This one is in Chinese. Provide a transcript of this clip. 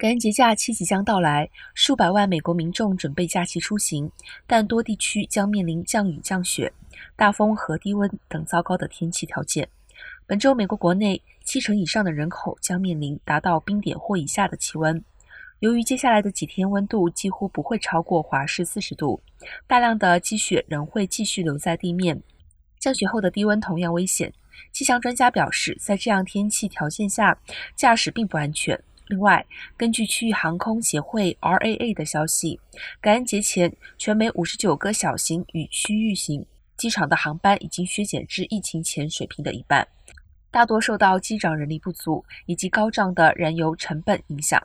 感恩节假期即将到来，数百万美国民众准备假期出行，但多地区将面临降雨、降雪、大风和低温等糟糕的天气条件。本周，美国国内七成以上的人口将面临达到冰点或以下的气温。由于接下来的几天温度几乎不会超过华氏四十度，大量的积雪仍会继续留在地面。降雪后的低温同样危险。气象专家表示，在这样天气条件下，驾驶并不安全。另外，根据区域航空协会 （RAA） 的消息，感恩节前，全美五十九个小型与区域型机场的航班已经削减至疫情前水平的一半，大多受到机长人力不足以及高涨的燃油成本影响。